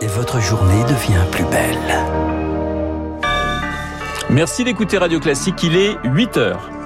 et votre journée devient plus belle. Merci d'écouter Radio Classique, il est 8 heures. –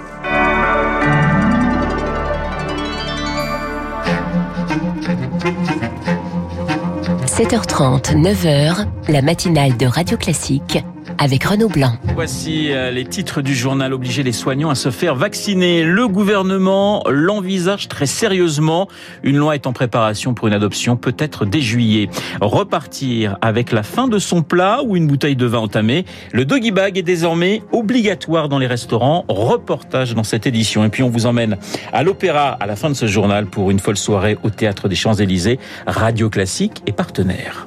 7h30, 9h, la matinale de Radio Classique avec Renaud Blanc. Voici euh, les titres du journal obliger les soignants à se faire vacciner. Le gouvernement l'envisage très sérieusement. Une loi est en préparation pour une adoption peut-être dès juillet. Repartir avec la fin de son plat ou une bouteille de vin entamée. Le doggy bag est désormais obligatoire dans les restaurants. Reportage dans cette édition. Et puis on vous emmène à l'opéra à la fin de ce journal pour une folle soirée au théâtre des Champs-Élysées. Radio Classique et partenaire.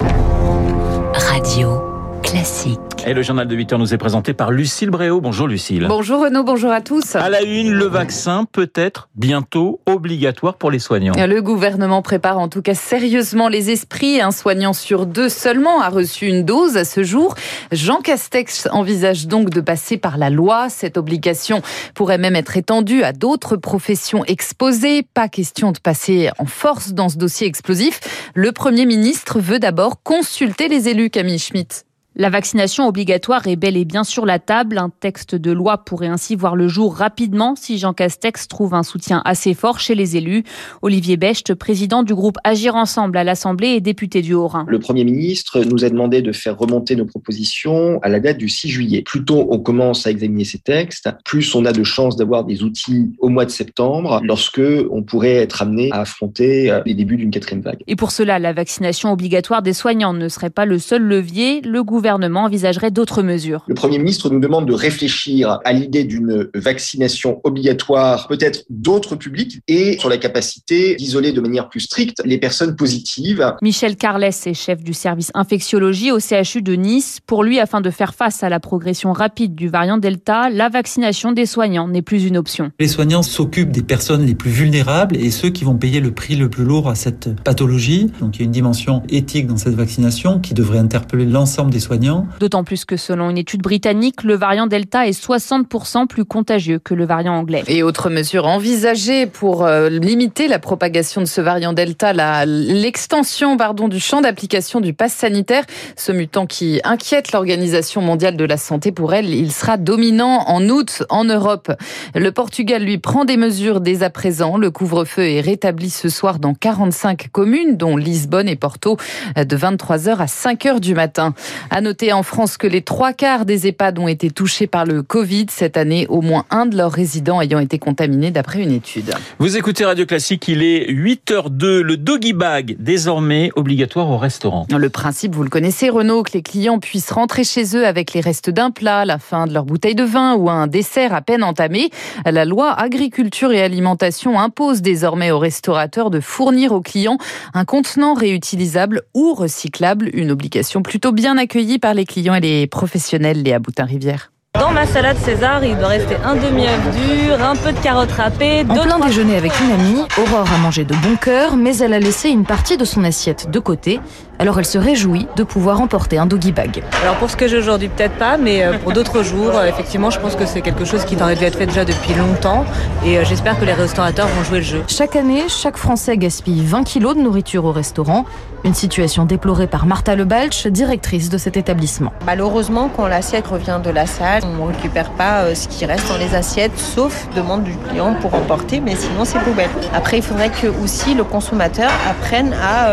Radio Classique. Et le journal de 8 heures nous est présenté par Lucille Bréau. Bonjour Lucille. Bonjour Renaud, bonjour à tous. À la une, le vaccin peut être bientôt obligatoire pour les soignants. Le gouvernement prépare en tout cas sérieusement les esprits. Un soignant sur deux seulement a reçu une dose à ce jour. Jean Castex envisage donc de passer par la loi. Cette obligation pourrait même être étendue à d'autres professions exposées. Pas question de passer en force dans ce dossier explosif. Le Premier ministre veut d'abord consulter les élus, Camille Schmitt. La vaccination obligatoire est bel et bien sur la table. Un texte de loi pourrait ainsi voir le jour rapidement si Jean Castex trouve un soutien assez fort chez les élus. Olivier Becht, président du groupe Agir Ensemble à l'Assemblée et député du Haut-Rhin. Le Premier ministre nous a demandé de faire remonter nos propositions à la date du 6 juillet. Plus tôt on commence à examiner ces textes, plus on a de chances d'avoir des outils au mois de septembre, lorsque on pourrait être amené à affronter euh, les débuts d'une quatrième vague. Et pour cela, la vaccination obligatoire des soignants ne serait pas le seul levier. Le gouvernement gouvernement envisagerait d'autres mesures. Le Premier ministre nous demande de réfléchir à l'idée d'une vaccination obligatoire, peut-être d'autres publics, et sur la capacité d'isoler de manière plus stricte les personnes positives. Michel Carlès est chef du service infectiologie au CHU de Nice. Pour lui, afin de faire face à la progression rapide du variant Delta, la vaccination des soignants n'est plus une option. Les soignants s'occupent des personnes les plus vulnérables et ceux qui vont payer le prix le plus lourd à cette pathologie. Donc il y a une dimension éthique dans cette vaccination qui devrait interpeller l'ensemble des soignants D'autant plus que selon une étude britannique, le variant Delta est 60% plus contagieux que le variant anglais. Et autre mesure envisagée pour euh, limiter la propagation de ce variant Delta, l'extension pardon du champ d'application du pass sanitaire, ce mutant qui inquiète l'Organisation mondiale de la santé pour elle, il sera dominant en août en Europe. Le Portugal lui prend des mesures dès à présent. Le couvre-feu est rétabli ce soir dans 45 communes dont Lisbonne et Porto de 23h à 5h du matin. À noter en France que les trois quarts des EHPAD ont été touchés par le Covid cette année, au moins un de leurs résidents ayant été contaminé d'après une étude. Vous écoutez Radio Classique, il est 8h02, le doggy bag désormais obligatoire au restaurant. Le principe, vous le connaissez Renaud, que les clients puissent rentrer chez eux avec les restes d'un plat, la fin de leur bouteille de vin ou un dessert à peine entamé. La loi agriculture et alimentation impose désormais aux restaurateurs de fournir aux clients un contenant réutilisable ou recyclable, une obligation plutôt bien accueillie par les clients et les professionnels, Léa Boutin-Rivière. Dans ma salade César, il doit rester un demi-œuf dur, un peu de carottes râpées. En plein déjeuner avec une amie, Aurore a mangé de bon cœur, mais elle a laissé une partie de son assiette de côté. Alors elle se réjouit de pouvoir emporter un doggy bag. Alors pour ce que j'ai aujourd'hui, peut-être pas, mais euh, pour d'autres jours, euh, effectivement, je pense que c'est quelque chose qui aurait dû être fait déjà depuis longtemps. Et euh, j'espère que les restaurateurs vont jouer le jeu. Chaque année, chaque Français gaspille 20 kilos de nourriture au restaurant. Une situation déplorée par Martha Lebalch, directrice de cet établissement. Malheureusement, quand l'assiette revient de la salle, on ne récupère pas ce qui reste dans les assiettes, sauf demande du client pour emporter, mais sinon c'est poubelle. Après, il faudrait que aussi le consommateur apprenne à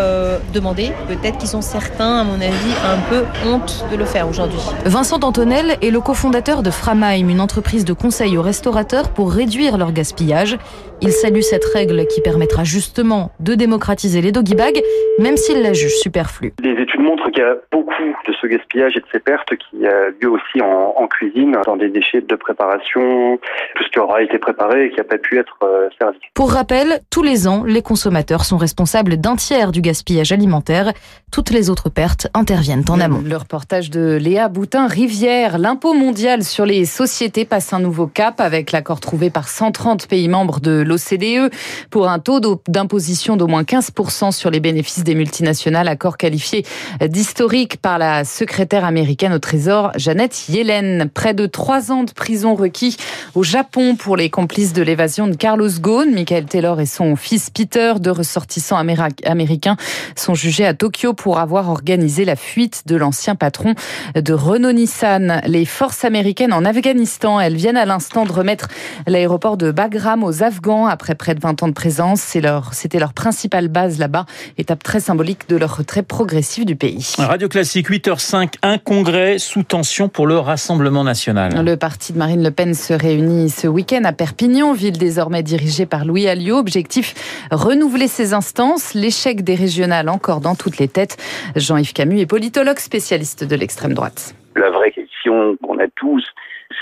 demander peut-être qui sont certains, à mon avis, un peu honte de le faire aujourd'hui. Vincent Antonel est le cofondateur de Framaim, une entreprise de conseil aux restaurateurs pour réduire leur gaspillage. Il salue cette règle qui permettra justement de démocratiser les doggy bags, même s'il la juge superflue. Les études montrent qu'il y a beaucoup de ce gaspillage et de ces pertes qui a lieu aussi en, cuisine, dans des déchets de préparation, tout ce qui aura été préparé et qui n'a pas pu être euh, servi. Pour rappel, tous les ans, les consommateurs sont responsables d'un tiers du gaspillage alimentaire. Toutes les autres pertes interviennent en amont. Le reportage de Léa Boutin-Rivière. L'impôt mondial sur les sociétés passe un nouveau cap avec l'accord trouvé par 130 pays membres de l'OCDE pour un taux d'imposition d'au moins 15% sur les bénéfices des multinationales, accord qualifié d'historique par la secrétaire américaine au Trésor, Janet Yellen. De trois ans de prison requis au Japon pour les complices de l'évasion de Carlos Ghosn. Michael Taylor et son fils Peter, deux ressortissants américains, sont jugés à Tokyo pour avoir organisé la fuite de l'ancien patron de Renault-Nissan. Les forces américaines en Afghanistan, elles viennent à l'instant de remettre l'aéroport de Bagram aux Afghans après près de 20 ans de présence. C'est leur, c'était leur principale base là-bas, étape très symbolique de leur retrait progressif du pays. Radio Classique 8h05, un congrès sous tension pour le Rassemblement national. Le parti de Marine Le Pen se réunit ce week-end à Perpignan, ville désormais dirigée par Louis Alliot. Objectif, renouveler ses instances. L'échec des régionales encore dans toutes les têtes. Jean-Yves Camus est politologue spécialiste de l'extrême droite. La vraie question qu'on a tous,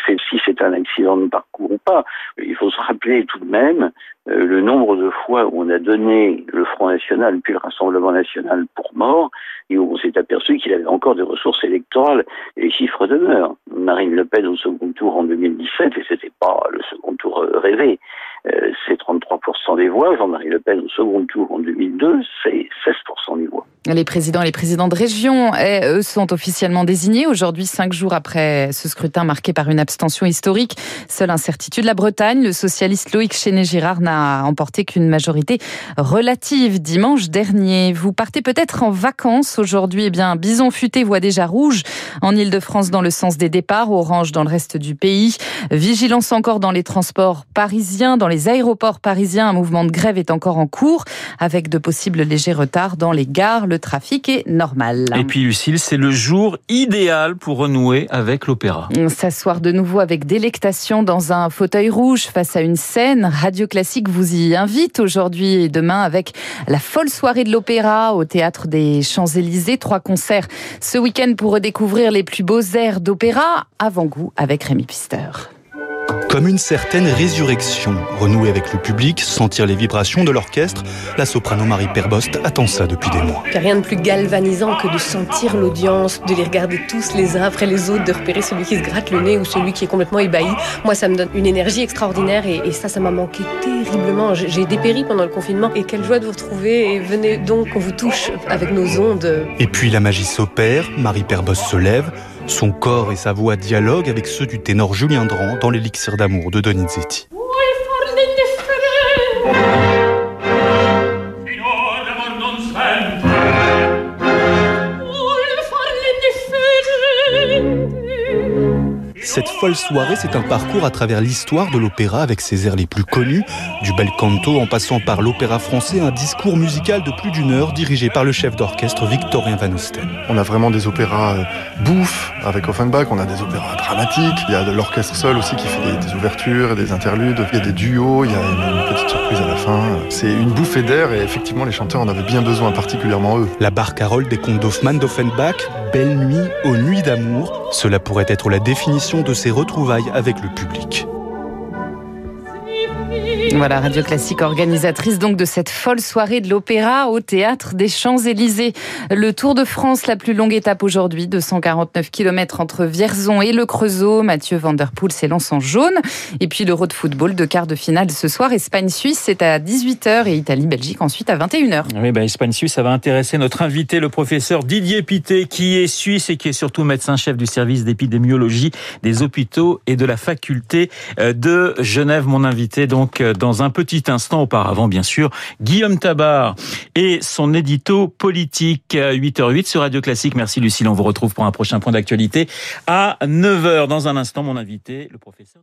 c'est si c'est un accident de parcours ou pas. Il faut se rappeler tout de même euh, le nombre de fois où on a donné le Front National puis le Rassemblement National pour mort et où on s'est aperçu qu'il avait encore des ressources électorales et les chiffres demeurent. Marine Le Pen au second tour en 2017 et c'était pas le second tour euh, rêvé. Euh, c'est 33% des voix. Jean-Marie Le Pen au second tour en 2002, c'est 16% des voix. Les présidents et les présidents de région, eh, eux, sont officiellement désignés aujourd'hui, cinq jours après ce scrutin marqué par une abstention historique. Seule incertitude, la Bretagne. Le socialiste Loïc Chéné-Girard n'a emporté qu'une majorité relative dimanche dernier. Vous partez peut-être en vacances aujourd'hui. Eh bien, Bison Futé voit déjà rouge en Ile-de-France dans le sens des départs, orange dans le reste du pays. Vigilance encore dans les transports parisiens, dans les aéroports parisiens. Un mouvement de grève est encore en cours avec de possibles légers retards dans les gares. Trafic est normal. Et puis Lucille, c'est le jour idéal pour renouer avec l'opéra. S'asseoir de nouveau avec délectation dans un fauteuil rouge face à une scène. Radio Classique vous y invite aujourd'hui et demain avec la folle soirée de l'opéra au théâtre des Champs-Élysées. Trois concerts ce week-end pour redécouvrir les plus beaux airs d'opéra. Avant-goût avec Rémi Pister. Comme une certaine résurrection, renouer avec le public, sentir les vibrations de l'orchestre, la soprano Marie Perbost attend ça depuis des mois. Il n'y a rien de plus galvanisant que de sentir l'audience, de les regarder tous les uns après les autres, de repérer celui qui se gratte le nez ou celui qui est complètement ébahi. Moi, ça me donne une énergie extraordinaire et, et ça, ça m'a manqué terriblement. J'ai dépéri pendant le confinement et quelle joie de vous retrouver et venez donc qu'on vous touche avec nos ondes. Et puis la magie s'opère, Marie Perbost se lève, son corps et sa voix dialoguent avec ceux du ténor Julien Dran dans l'élixir d'amour de Donizetti. Cette folle soirée, c'est un parcours à travers l'histoire de l'opéra avec ses airs les plus connus, du bel canto en passant par l'opéra français, un discours musical de plus d'une heure dirigé par le chef d'orchestre Victorien Van Osten. On a vraiment des opéras euh, bouffes avec Offenbach, on a des opéras dramatiques, il y a de l'orchestre seul aussi qui fait des, des, ouvertures et des interludes, il y a des duos, il y a une, petite surprise à la fin. C'est une bouffée d'air et effectivement les chanteurs en avaient bien besoin, particulièrement eux. La barcarolle des contes d'Hoffmann d'Offenbach, Belle nuit aux nuits d'amour, cela pourrait être la définition de ses retrouvailles avec le public. Voilà, Radio Classique, organisatrice donc de cette folle soirée de l'opéra au théâtre des Champs-Élysées. Le Tour de France, la plus longue étape aujourd'hui, 249 km entre Vierzon et le Creusot. Mathieu Van Der Poel s'élance en jaune. Et puis l'Euro de football de quart de finale ce soir. Espagne-Suisse, c'est à 18h et Italie-Belgique ensuite à 21h. Oui, bah, Espagne-Suisse, ça va intéresser notre invité, le professeur Didier Pité, qui est suisse et qui est surtout médecin-chef du service d'épidémiologie des hôpitaux et de la faculté de Genève. Mon invité, donc, dans un petit instant auparavant, bien sûr, Guillaume Tabar et son édito politique 8h08 sur Radio Classique. Merci Lucille, on vous retrouve pour un prochain point d'actualité à 9h. Dans un instant, mon invité, le professeur